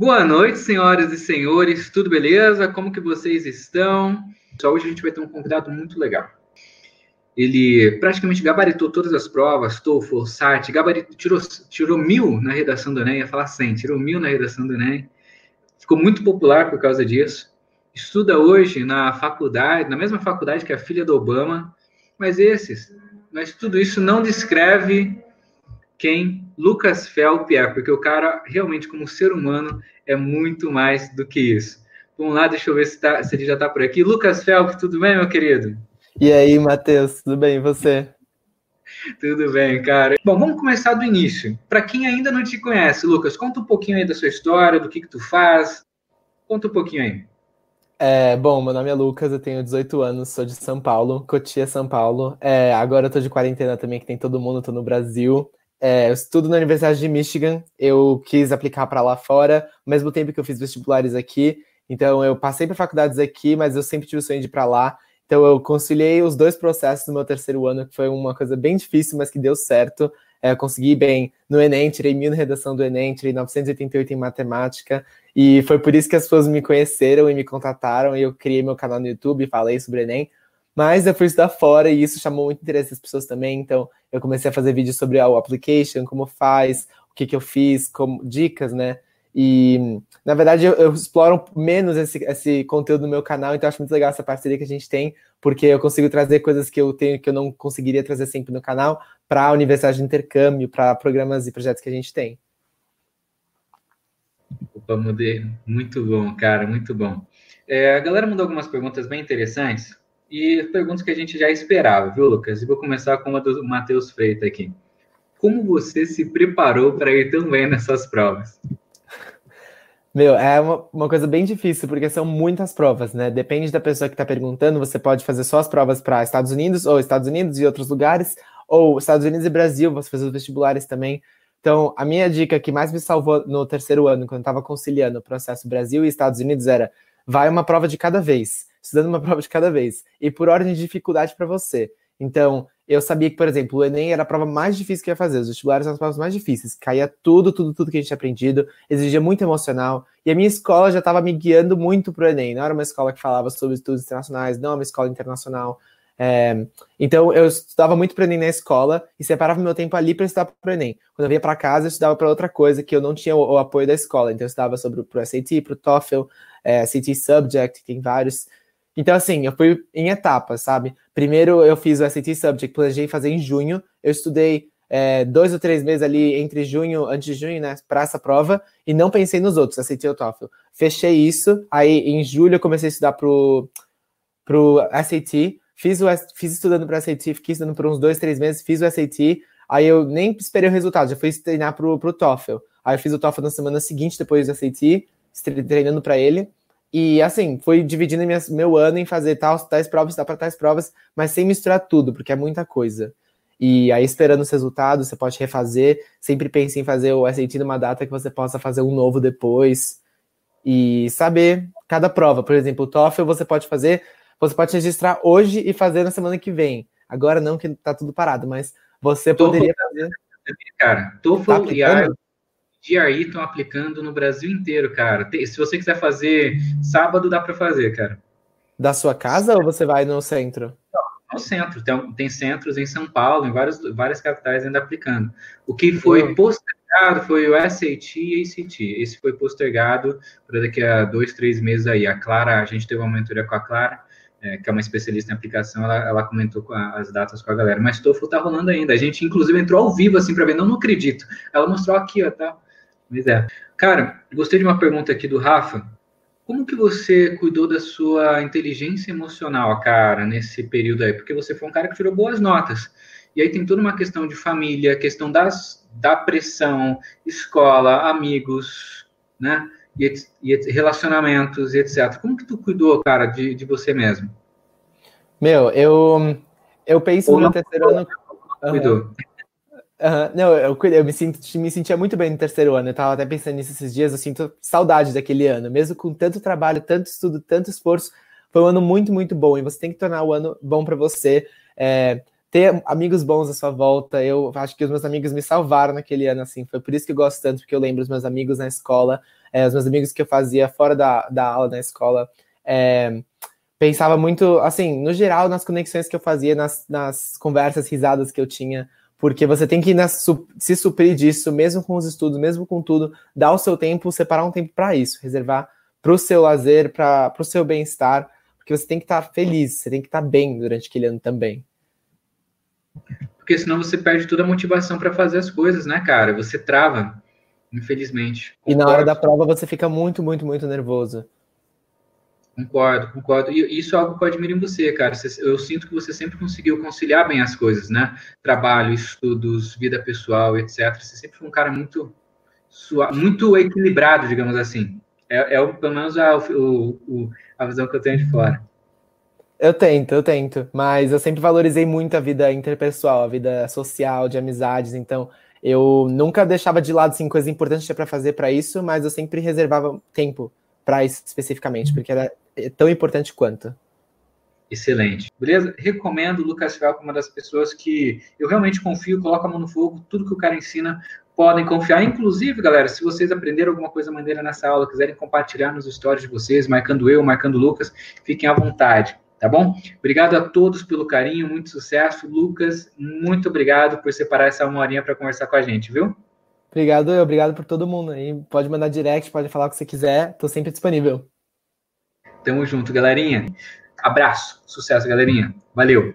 Boa noite, senhoras e senhores, tudo beleza? Como que vocês estão? Só hoje a gente vai ter um convidado muito legal. Ele praticamente gabaritou todas as provas, TOEFL, SAT, gabaritou, tirou, tirou mil na redação do Enem, ia falar 100, tirou mil na redação do Enem. Ficou muito popular por causa disso. Estuda hoje na faculdade, na mesma faculdade que a filha do Obama, mas esses, mas tudo isso não descreve quem Lucas Felp é, porque o cara realmente, como ser humano, é muito mais do que isso. Vamos lá, deixa eu ver se, tá, se ele já está por aqui. Lucas Felp, tudo bem, meu querido? E aí, Matheus, tudo bem? E você? Tudo bem, cara. Bom, vamos começar do início. Para quem ainda não te conhece, Lucas, conta um pouquinho aí da sua história, do que, que tu faz. Conta um pouquinho aí. É, bom, meu nome é Lucas, eu tenho 18 anos, sou de São Paulo, Cotia, São Paulo. É, agora eu tô de quarentena também, que tem todo mundo, tô no Brasil. É, eu estudo na Universidade de Michigan, eu quis aplicar para lá fora, ao mesmo tempo que eu fiz vestibulares aqui, então eu passei para faculdades aqui, mas eu sempre tive o sonho de ir para lá, então eu conciliei os dois processos no meu terceiro ano, que foi uma coisa bem difícil, mas que deu certo. É, consegui bem no Enem, tirei mil na redação do Enem, tirei 988 em matemática, e foi por isso que as pessoas me conheceram e me contataram, e eu criei meu canal no YouTube, falei sobre Enem, mas eu fui estudar fora e isso chamou muito interesse das pessoas também. Então, eu comecei a fazer vídeos sobre o application, como faz, o que, que eu fiz, como dicas, né? E, na verdade, eu, eu exploro menos esse, esse conteúdo no meu canal, então acho muito legal essa parceria que a gente tem, porque eu consigo trazer coisas que eu tenho que eu não conseguiria trazer sempre no canal para a universidade de intercâmbio, para programas e projetos que a gente tem. Opa, mudei. Muito bom, cara, muito bom. É, a galera mandou algumas perguntas bem interessantes e perguntas que a gente já esperava, viu, Lucas? E vou começar com uma do Matheus Freitas aqui. Como você se preparou para ir tão bem nessas provas? Meu, é uma, uma coisa bem difícil, porque são muitas provas, né? Depende da pessoa que está perguntando, você pode fazer só as provas para Estados Unidos, ou Estados Unidos e outros lugares, ou Estados Unidos e Brasil, você faz os vestibulares também. Então, a minha dica que mais me salvou no terceiro ano, quando eu estava conciliando o processo Brasil e Estados Unidos, era vai uma prova de cada vez estudando uma prova de cada vez, e por ordem de dificuldade para você. Então, eu sabia que, por exemplo, o Enem era a prova mais difícil que ia fazer, os vestibulares são as provas mais difíceis, caía tudo, tudo, tudo que a gente tinha aprendido, exigia muito emocional, e a minha escola já estava me guiando muito para o Enem, não era uma escola que falava sobre estudos internacionais, não é uma escola internacional. É, então, eu estudava muito para o Enem na escola e separava meu tempo ali para estudar para o Enem. Quando eu vinha para casa, eu estudava para outra coisa que eu não tinha o, o, apoio da escola, então eu estudava sobre o SAT, para o TOEFL, é, SAT Subject, tem vários então, assim, eu fui em etapas, sabe? Primeiro eu fiz o SAT Subject, planejei fazer em junho. Eu estudei é, dois ou três meses ali entre junho, antes de junho, né, para essa prova, e não pensei nos outros, SAT ou TOEFL. Fechei isso, aí em julho eu comecei a estudar pro, pro SAT, fiz, o, fiz estudando para SAT, fiquei estudando por uns dois, três meses, fiz o SAT, aí eu nem esperei o resultado, já fui treinar pro, pro TOEFL. Aí eu fiz o TOEFL na semana seguinte, depois do SAT, treinando para ele, e assim, fui dividindo meu ano em fazer tal, tais provas, tal para tais provas, mas sem misturar tudo, porque é muita coisa. E aí, esperando os resultados, você pode refazer. Sempre pense em fazer o SAT numa data que você possa fazer um novo depois. E saber cada prova. Por exemplo, o TOEFL você pode fazer, você pode registrar hoje e fazer na semana que vem. Agora não, que tá tudo parado, mas você poderia fazer. Cara, TOEFL tá e GRE estão aplicando no Brasil inteiro, cara. Tem, se você quiser fazer sábado, dá para fazer, cara. Da sua casa ou você vai no centro? Não, no centro. Tem, tem centros em São Paulo, em várias, várias capitais ainda aplicando. O que foi uhum. postergado foi o SAT e ACT. Esse foi postergado para daqui a dois, três meses aí. A Clara, a gente teve uma mentoria com a Clara, é, que é uma especialista em aplicação, ela, ela comentou a, as datas com a galera. Mas TOEFL tá rolando ainda. A gente, inclusive, entrou ao vivo, assim, para ver. Não, não acredito. Ela mostrou aqui, ó, tá? Pois é. Cara, gostei de uma pergunta aqui do Rafa. Como que você cuidou da sua inteligência emocional, cara, nesse período aí? Porque você foi um cara que tirou boas notas. E aí tem toda uma questão de família, questão das, da pressão, escola, amigos, né? E, e relacionamentos, etc. Como que tu cuidou, cara, de, de você mesmo? Meu, eu, eu penso Ou no terceiro ano. Cuidou. Uhum. Uhum. Não, eu, eu me, sinto, me sentia muito bem no terceiro ano. Eu tava até pensando nisso esses dias. Eu sinto saudade daquele ano, mesmo com tanto trabalho, tanto estudo, tanto esforço. Foi um ano muito, muito bom. E você tem que tornar o ano bom para você. É, ter amigos bons à sua volta. Eu acho que os meus amigos me salvaram naquele ano, assim. Foi por isso que eu gosto tanto, porque eu lembro os meus amigos na escola. é, os meus amigos que eu fazia fora da, da aula, na escola, é, pensava muito, assim, no geral, nas conexões que eu fazia, nas, nas conversas risadas que eu tinha, porque você tem que se suprir disso, mesmo com os estudos, mesmo com tudo, dar o seu tempo, separar um tempo para isso, reservar para o seu lazer, para o seu bem-estar, porque você tem que estar tá feliz, você tem que estar tá bem durante aquele ano também. Porque senão você perde toda a motivação para fazer as coisas, né, cara? Você trava, infelizmente. Concordo. E na hora da prova você fica muito, muito, muito nervoso. Concordo, concordo. E isso é algo que eu admiro em você, cara. Eu sinto que você sempre conseguiu conciliar bem as coisas, né? Trabalho, estudos, vida pessoal, etc. Você sempre foi um cara muito, muito equilibrado, digamos assim. É, é pelo menos a, o, a visão que eu tenho de fora. Eu tento, eu tento. Mas eu sempre valorizei muito a vida interpessoal, a vida social, de amizades. Então, eu nunca deixava de lado assim, coisas importantes para fazer para isso, mas eu sempre reservava tempo para isso especificamente, porque era tão importante quanto. Excelente. Beleza? Recomendo o Lucas Fel como uma das pessoas que eu realmente confio, coloca a mão no fogo, tudo que o cara ensina podem confiar. Inclusive, galera, se vocês aprenderam alguma coisa maneira nessa aula, quiserem compartilhar nos stories de vocês, marcando eu, marcando o Lucas, fiquem à vontade, tá bom? Obrigado a todos pelo carinho, muito sucesso. Lucas, muito obrigado por separar essa uma horinha para conversar com a gente, viu? Obrigado, obrigado por todo mundo aí. Pode mandar direct, pode falar o que você quiser, tô sempre disponível. Tamo junto, galerinha. Abraço, sucesso, galerinha. Valeu.